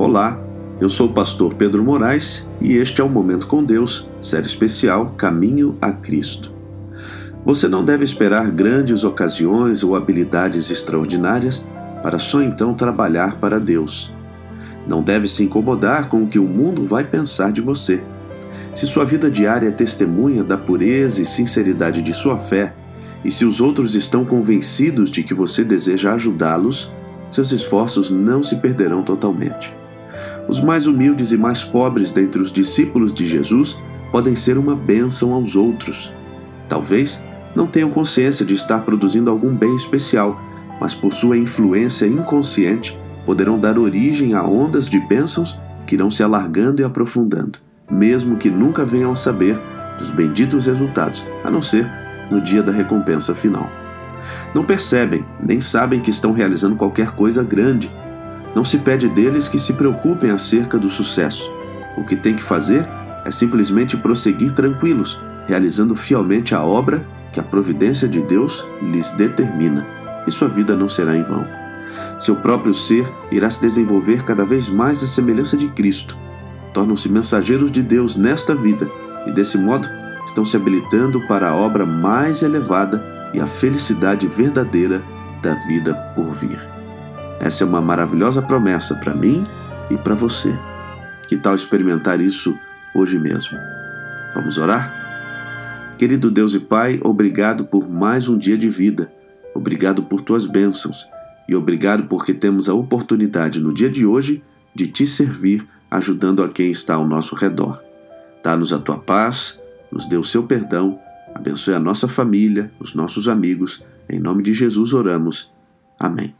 Olá, eu sou o pastor Pedro Moraes e este é o Momento com Deus, série especial Caminho a Cristo. Você não deve esperar grandes ocasiões ou habilidades extraordinárias para só então trabalhar para Deus. Não deve se incomodar com o que o mundo vai pensar de você. Se sua vida diária é testemunha da pureza e sinceridade de sua fé, e se os outros estão convencidos de que você deseja ajudá-los, seus esforços não se perderão totalmente. Os mais humildes e mais pobres dentre os discípulos de Jesus podem ser uma bênção aos outros. Talvez não tenham consciência de estar produzindo algum bem especial, mas por sua influência inconsciente poderão dar origem a ondas de bênçãos que irão se alargando e aprofundando, mesmo que nunca venham a saber dos benditos resultados, a não ser no dia da recompensa final. Não percebem, nem sabem que estão realizando qualquer coisa grande. Não se pede deles que se preocupem acerca do sucesso. O que tem que fazer é simplesmente prosseguir tranquilos, realizando fielmente a obra que a providência de Deus lhes determina, e sua vida não será em vão. Seu próprio ser irá se desenvolver cada vez mais à semelhança de Cristo. Tornam-se mensageiros de Deus nesta vida e, desse modo, estão se habilitando para a obra mais elevada e a felicidade verdadeira da vida por vir. Essa é uma maravilhosa promessa para mim e para você. Que tal experimentar isso hoje mesmo? Vamos orar? Querido Deus e Pai, obrigado por mais um dia de vida. Obrigado por tuas bênçãos e obrigado porque temos a oportunidade no dia de hoje de te servir, ajudando a quem está ao nosso redor. Dá-nos a tua paz, nos dê o seu perdão Abençoe a nossa família, os nossos amigos. Em nome de Jesus oramos. Amém.